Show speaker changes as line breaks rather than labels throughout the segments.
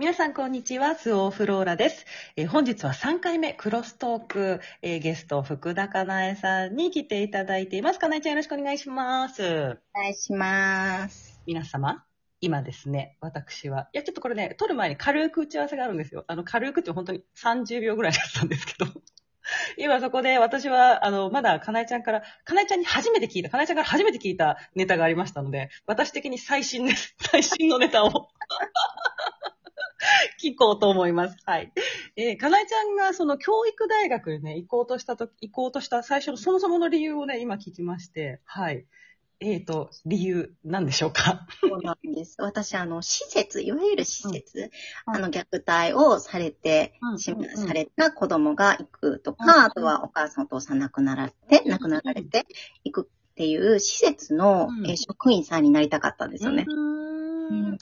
皆さん、こんにちは。スオーフローラです。えー本日は3回目、クロストーク、えーゲスト、福田かなえさんに来ていただいています。かなえちゃんよろしくお願いします。
お願いします。
皆様、今ですね、私は、いや、ちょっとこれね、撮る前に軽く打ち合わせがあるんですよ。あの、軽くって本当に30秒ぐらいだったんですけど。今そこで私は、あの、まだかなえちゃんから、かなえちゃんに初めて聞いた、かなえちゃんから初めて聞いたネタがありましたので、私的に最新です。最新のネタを聞こうと思います。はい。えーかなえちゃんがその教育大学にね、行こうとしたと、行こうとした最初のそもそもの理由をね、今聞きまして、はい。えーと、理由、なんでしょうか？
そうなんです。私、あの、施設、いわゆる施設、あの、虐待をされて、し
うんうん
された子供が行くとか、
うんうん
あとはお母さんお父さん亡くなられて、亡くなられて行くっていう施設の、
うん
えー職員さんになりたかったんですよね。
うーん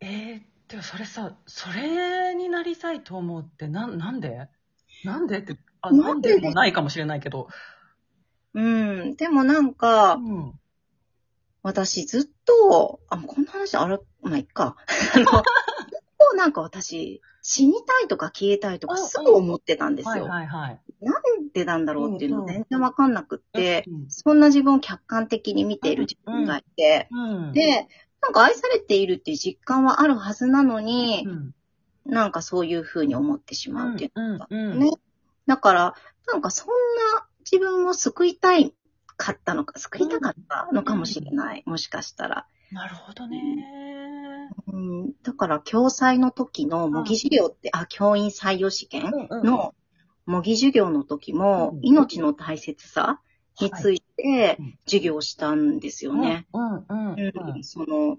えー、でもそれさ、それになりたいと思うって、な、なんで？なんで？って、あ、
な
なんん
で
でもないかもしれないけど。
うん。でもなんか、
うん。
私ずっと、あ、こんな話ある、まあ、いっか。あの、ずっとなんか私、死にたいとか消えたいとかすぐ思ってたんです
はい
よ。
はいはい。
なんでなんだろうっていうの
うん
全然わかんなくって、
うん
そんな自分を客観的に見ている自分がいて、
うん。
で、なんか愛されているっていう実感はあるはずなのに
う、ん、
なんかそういうふうに思ってしまうっていう
うん、
か、
うん。
ね。だから、なんかそんな自分を救いたいかったのか、救いたかったのかもしれない。もしかしたら。
なるほどね。
うん、だから、共済の時の模擬授業って、あ、教員採用試験
うんうん
の模擬授業の時も
うん、
命の大切さについて
うん
授業したんですよね。その、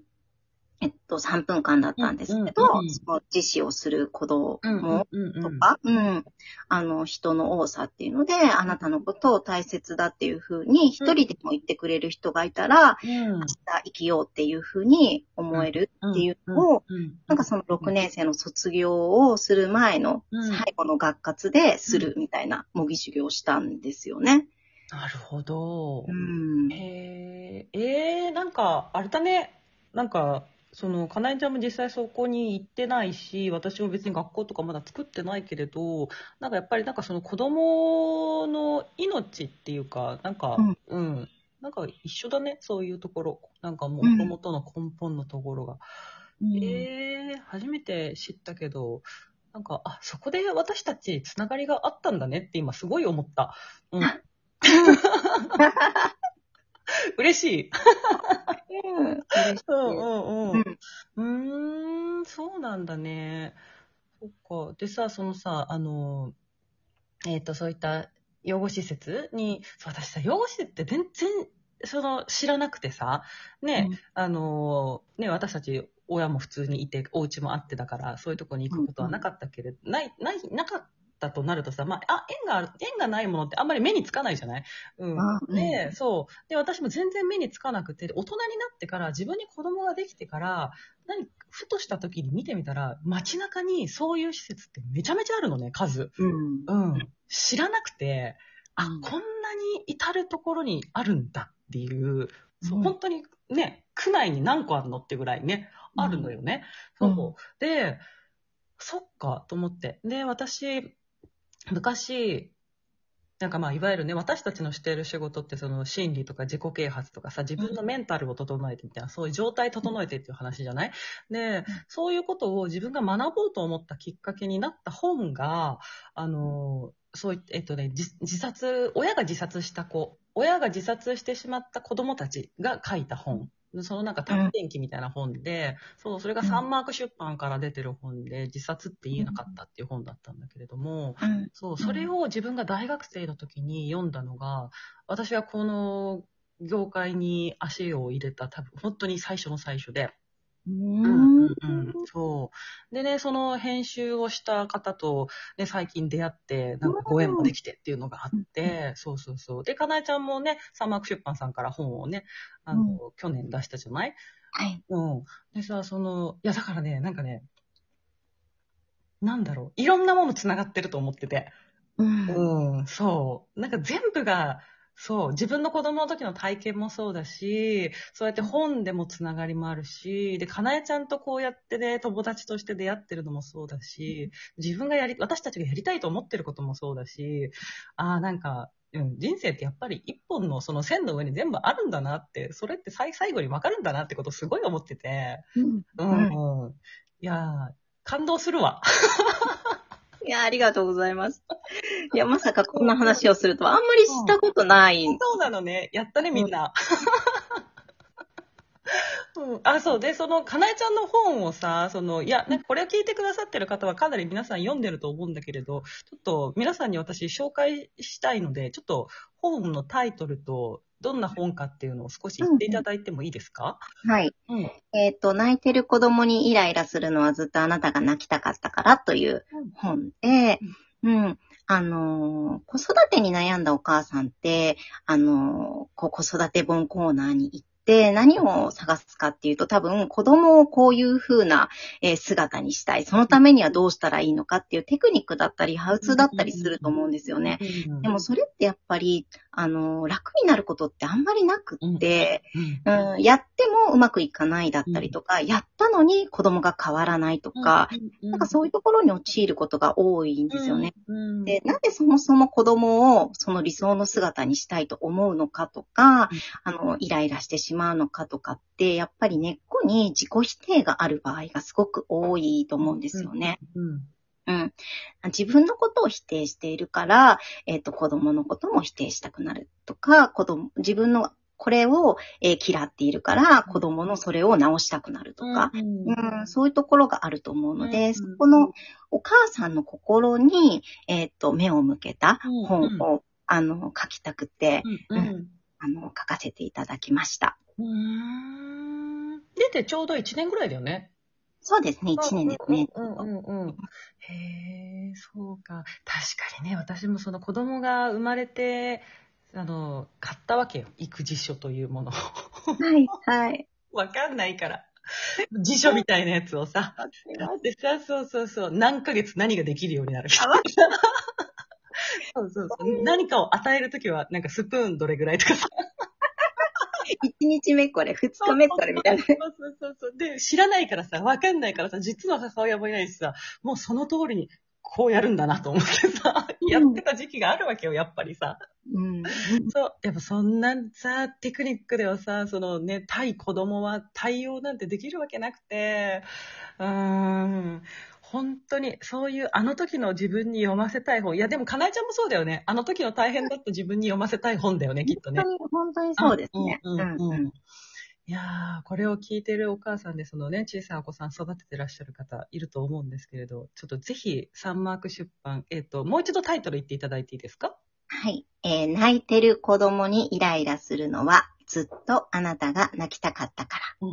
えっと、3分間だったんですけど、
うんうんうん。
その自死をする子供
うん、うん、うん。
とか、うん、あの、人の多さっていうので、あなたのことを大切だっていうふうに、一人でも言ってくれる人がいたら、
うん。
明日生きようっていうふうに思えるっていうのを、
うん、
なんかその6年生の卒業をする前の
うん。
最後の学活でするみたいな模擬授業をしたんですよね。
なるほど。
うん。
へえ、えー、なんか、あれだね。なんか、その、かなえちゃんも実際そこに行ってないし、私も別に学校とかまだ作ってないけれど、なんかやっぱりなんかその子供の命っていうか、なんか、
うん
うん、なんか一緒だね、そういうところ。なんかも
うん
ともとの根本のところが。えー、初めて知ったけど、なんか、あ、そこで私たちつながりがあったんだねって今すごい思った。うん。嬉しい。
うん嬉しい
うんうんうん。
うん
うーん、そうなんだね。そっか。でさ、そのさ、あの、えっ、と、そういった養護施設に、そう私さ、養護施設って全然、その、知らなくてさ、ね、
うん
あの、ね、私たち、親も普通にいて、お家もあってだから、そういうとこに行くことはなかったけれど、ない、ない、なかったとなるとさ、まあ、あ、縁がある、縁がないものってあんまり目につかないじゃない？
うん。
で、そう。で、私も全然目につかなくて、で大人になってから、自分に子供ができてから、何、ふとした時に見てみたら、街中にそういう施設ってめちゃめちゃあるのね、数。
うん。
うん。知らなくて、あ、
うん
こんなに至るところにあるんだっていう、そう
うん
本当にね、区内に何個あるのってぐらいね、あるのよね。
うん
そう。で、そっかと思って。で、私、昔、なんかまあ、いわゆるね、私たちのしている仕事って、その心理とか自己啓発とかさ、自分のメンタルを整えてみたいな、そういう状態整えてっていう話じゃない？で、そういうことを自分が学ぼうと思ったきっかけになった本が、あの、そういった、えっとね、自自殺、親が自殺した子、親が自殺してしまった子供たちが書いた本。そのなんか短編記みたいな本で、そう、それがサンマーク出版から出てる本で、自殺って言えなかったっていう本だったんだけれども、
うん。
そう、それを自分が大学生の時に読んだのが、私はこの業界に足を入れた多分、本当に最初の最初で、
うん。
うんそう。でね、その編集をした方と、ね、最近出会って、なんかご縁もできてっていうのがあって、そうそうそう。で、かなえちゃんもね、サンマーク出版さんから本をね、あの、去年出したじゃない？
はい。
うん。でさ、その、いや、だからね、なんかね、なんだろう、いろんなもの繋がってると思ってて。
うん。
うん、そう。なんか全部が、そう、自分の子供の時の体験もそうだし、そうやって本でもつながりもあるし、で、かなえちゃんとこうやってね、友達として出会ってるのもそうだし、自分がやり、私たちがやりたいと思ってることもそうだし、ああ、なんか、うん、人生ってやっぱり一本のその線の上に全部あるんだなって、それって最最後に分かるんだなってことをすごい思ってて、
うん。
うん、うん。いやー、感動するわ。
いや、ありがとうございます。いや、まさかこんな話をするとはあんまりしたことない。
そうなのね。やったね、みんな。うん、あ、そう。で、その、かなえちゃんの本をさ、その、いや、なんかこれを聞いてくださってる方はかなり皆さん読んでると思うんだけれど、ちょっと皆さんに私紹介したいので、ちょっと本のタイトルと、どんな本かっていうのを少し言っていただいてもいいですか？
はい。
うん。
えっ、と、泣いてる子供にイライラするのはずっとあなたが泣きたかったからという本で、うん。あのー子育てに悩んだお母さんって、あのーこう子育て本コーナーに行って何を探すかっていうと多分子供をこういう風な、えー姿にしたい。そのためにはどうしたらいいのかっていうテクニックだったり、ハウツーだったりすると思うんですよね。
うん
でもそれってやっぱり、あのー楽になることってあんまりなくって、
うん
うん、やってもうまくいかないだったりとか、やったのに子供が変わらないとか、、なんかそういうところに陥ることが多いんですよね。
うん。
で、なんでそもそも子供をその理想の姿にしたいと思うのかとか、
うん
あの、イライラしてしまうのかとかって、やっぱり根っこに自己否定がある場合がすごく多いと思うんですよね。
うん。
うん。自分のことを否定しているから、えっ、と、子供のことも否定したくなるとか、子供、自分のこれを、えー嫌っているから、子供のそれを直したくなるとか、
うん
うん、そういうところがあると思うので、
うん
そこのお母さんの心に、えっ、と、目を向けた本
うん。
を、あの、書きたくて、
うんうん。
あの、書かせていただきました。
うーん。出てちょうど1年ぐらいだよね。
そうですね、1年ですね。
うんうんうんうん。へえ、そうか。確かにね、私もその子供が生まれて、あの、買ったわけよ。育児書というものを。
はい、はい。
わかんないから。辞書みたいなやつをさ。でさ、そうそうそう。何ヶ月何ができるようになるか。そうそうそう。何かを与えるときは、なんかスプーンどれぐらいとかさ。
1日目これ、2日目これみたいな。
そうそうそう。で、知らないからさ、わかんないからさ、実の母親もいないしさ、もうその通りにこうやるんだなと思ってさ、やってた時期があるわけよ、やっぱりさ。
うん。
そう。やっぱそんなさ、テクニックではさ、そのね、対子供は対応なんてできるわけなくて、うーん。本当に、そういう、あの時の自分に読ませたい本。いや、でも、かなえちゃんもそうだよね。あの時の大変だった自分に読ませたい本だよね、きっとね。
本当に、本当にそうですね。
うんうんうん
うん
いやー、これを聞いてるお母さんで、そのね、小さなお子さん育ててらっしゃる方いると思うんですけれど、ちょっとぜひ、サンマーク出版、えっ、と、もう一度タイトル言っていただいていいですか？
はい。えー泣いてる子供にイライラするのは、ずっとあなたが泣きたかったから。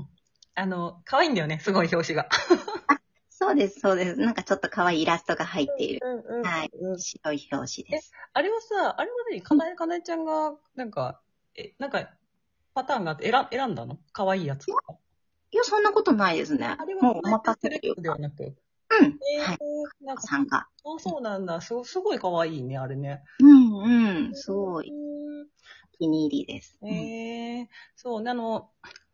あの、可愛いんだよね、すごい表紙が。
そうです、そうです。なんかちょっと可愛いイラストが入っている。
うんうん
はい
うん
白い表紙です。
あれはさ、あれは何かなえ、かなえちゃんが、なんか、え、なんか、パターンがあって選選んだの？可愛いやつとか。
いや、そんなことないですね
あれ。は
もうお任せ
セレクトではなく。
うん。
えー
はい。
なんか、
さんが。
あ、そうなんだ。すごすごい可愛いね、あれね。
うん、うん。すごい。
うん
気に入りです。うん
ええそう、あの、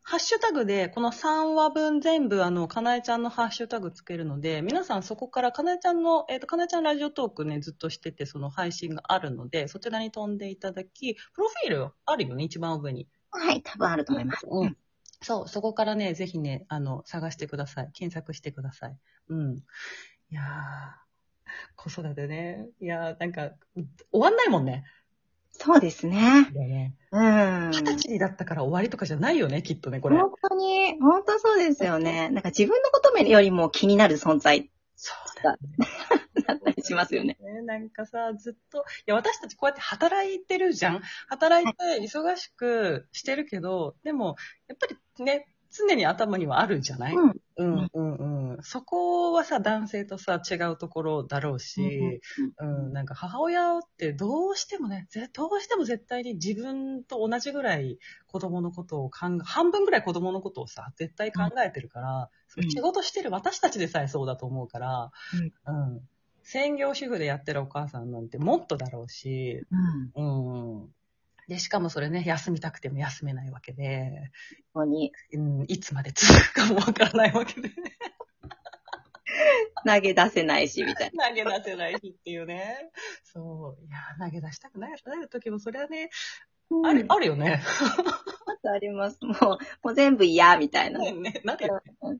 ハッシュタグで、この3話分全部、あの、かなえちゃんのハッシュタグつけるので、皆さんそこから、かなえちゃんの、えっ、と、かなえちゃんラジオトークね、ずっとしてて、その配信があるので、そちらに飛んでいただき、プロフィールあるよね、一番上に。
はい、多分あると思います。
うん。そう、そこからね、ぜひね、あの、探してください。検索してください。うん。いやー、子育てね。いやー、なんか、終わんないもんね。
そうですね。
ね。
うん。
二十歳にだったから終わりとかじゃないよね、きっとね、これ。
本当に、本当そうですよね。なんか自分のことよりも気になる存在
そうだよね。
だったりしますよね。
ね、なんかさ、ずっと、いや、私たちこうやって働いてるじゃん。働いて忙しくしてるけど、でも、やっぱりね、常に頭にはあるじゃない、
うん。
うん、うん、うん。そこはさ、男性とさ、違うところだろうし、うん、なんか母親ってどうしてもね、ぜどうしても絶対に自分と同じぐらい子供のことを考え、半分ぐらい子供のことをさ、絶対考えてるから、
うん
仕事してる私たちでさえそうだと思うから、うん。専業主婦でやってるお母さんなんてもっとだろうし、
うん。
うん。で、しかもそれね、休みたくても休めないわけで、
ここに
うん、いつまで続くかもわからないわけで、
投げ出せないし、みたい
投げ出せない日っていうね。そう。いや、投げ出したくないなる時も、それはね、
な。
ある、あるよね。
あります。もう、もう全部嫌、みたいな。
ねね、なるよね
うん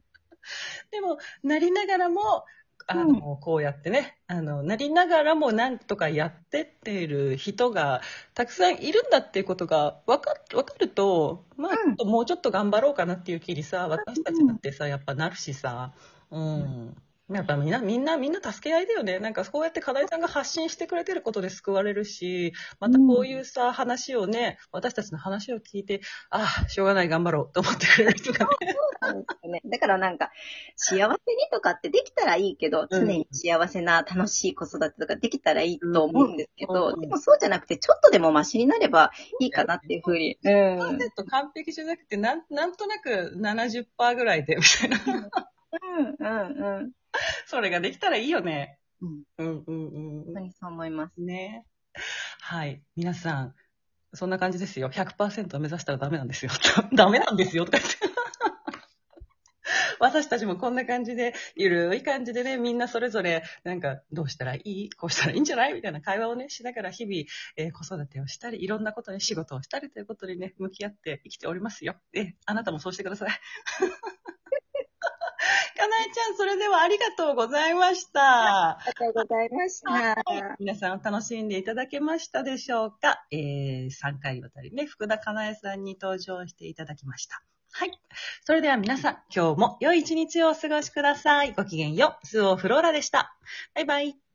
でも、なりながらも、あの、こうやってね、あの、なりながらもなんとかやってっている人がたくさんいるんだっていうことが分か分かると、まあ、
うん
もうちょっと頑張ろうかなっていう気にさ、私たちだってさ、やっぱなるしさ、うん。やっぱみんな、みんな、みんな助け合いだよね。なんかこうやって課題さんが発信してくれてることで救われるし、またこういうさ、話をね、私たちの話を聞いて、ああ、しょうがない、頑張ろうと思ってくれる人がね。
そうなんですよね。だからなんか、幸せにとかってできたらいいけど、常に幸せな楽しい子育てとかできたらいいと思うんですけど、
うん
でもそうじゃなくて、ちょっとでもマシになればいいかなっていうふうに。うん。
100%完璧じゃなくて、なん、なんとなく70%ぐらいで、みたいな。
うん、うん、うん。
それができたらいいよね。
うん。
うんうん
本当にそう思います。
うん。ね。はい。皆さん、そんな感じですよ。100%を目指したらダメなんですよ。ダメなんですよ。とか言って。私たちもこんな感じで、ゆるい感じでね、みんなそれぞれ、なんか、どうしたらいい？こうしたらいいんじゃない？みたいな会話をね、しながら日々、えー子育てをしたり、いろんなことに仕事をしたりということにね、向き合って生きておりますよ。え、あなたもそうしてください。ん、それではありがとうございました。
ありがとうございました。
皆さん楽しんでいただけましたでしょうか？えー、3回にわたりね、福田かなえさんに登場していただきました。はい。それでは皆さん、今日も良い一日をお過ごしください。ごきげんよう。スオフローラでした。バイバイ。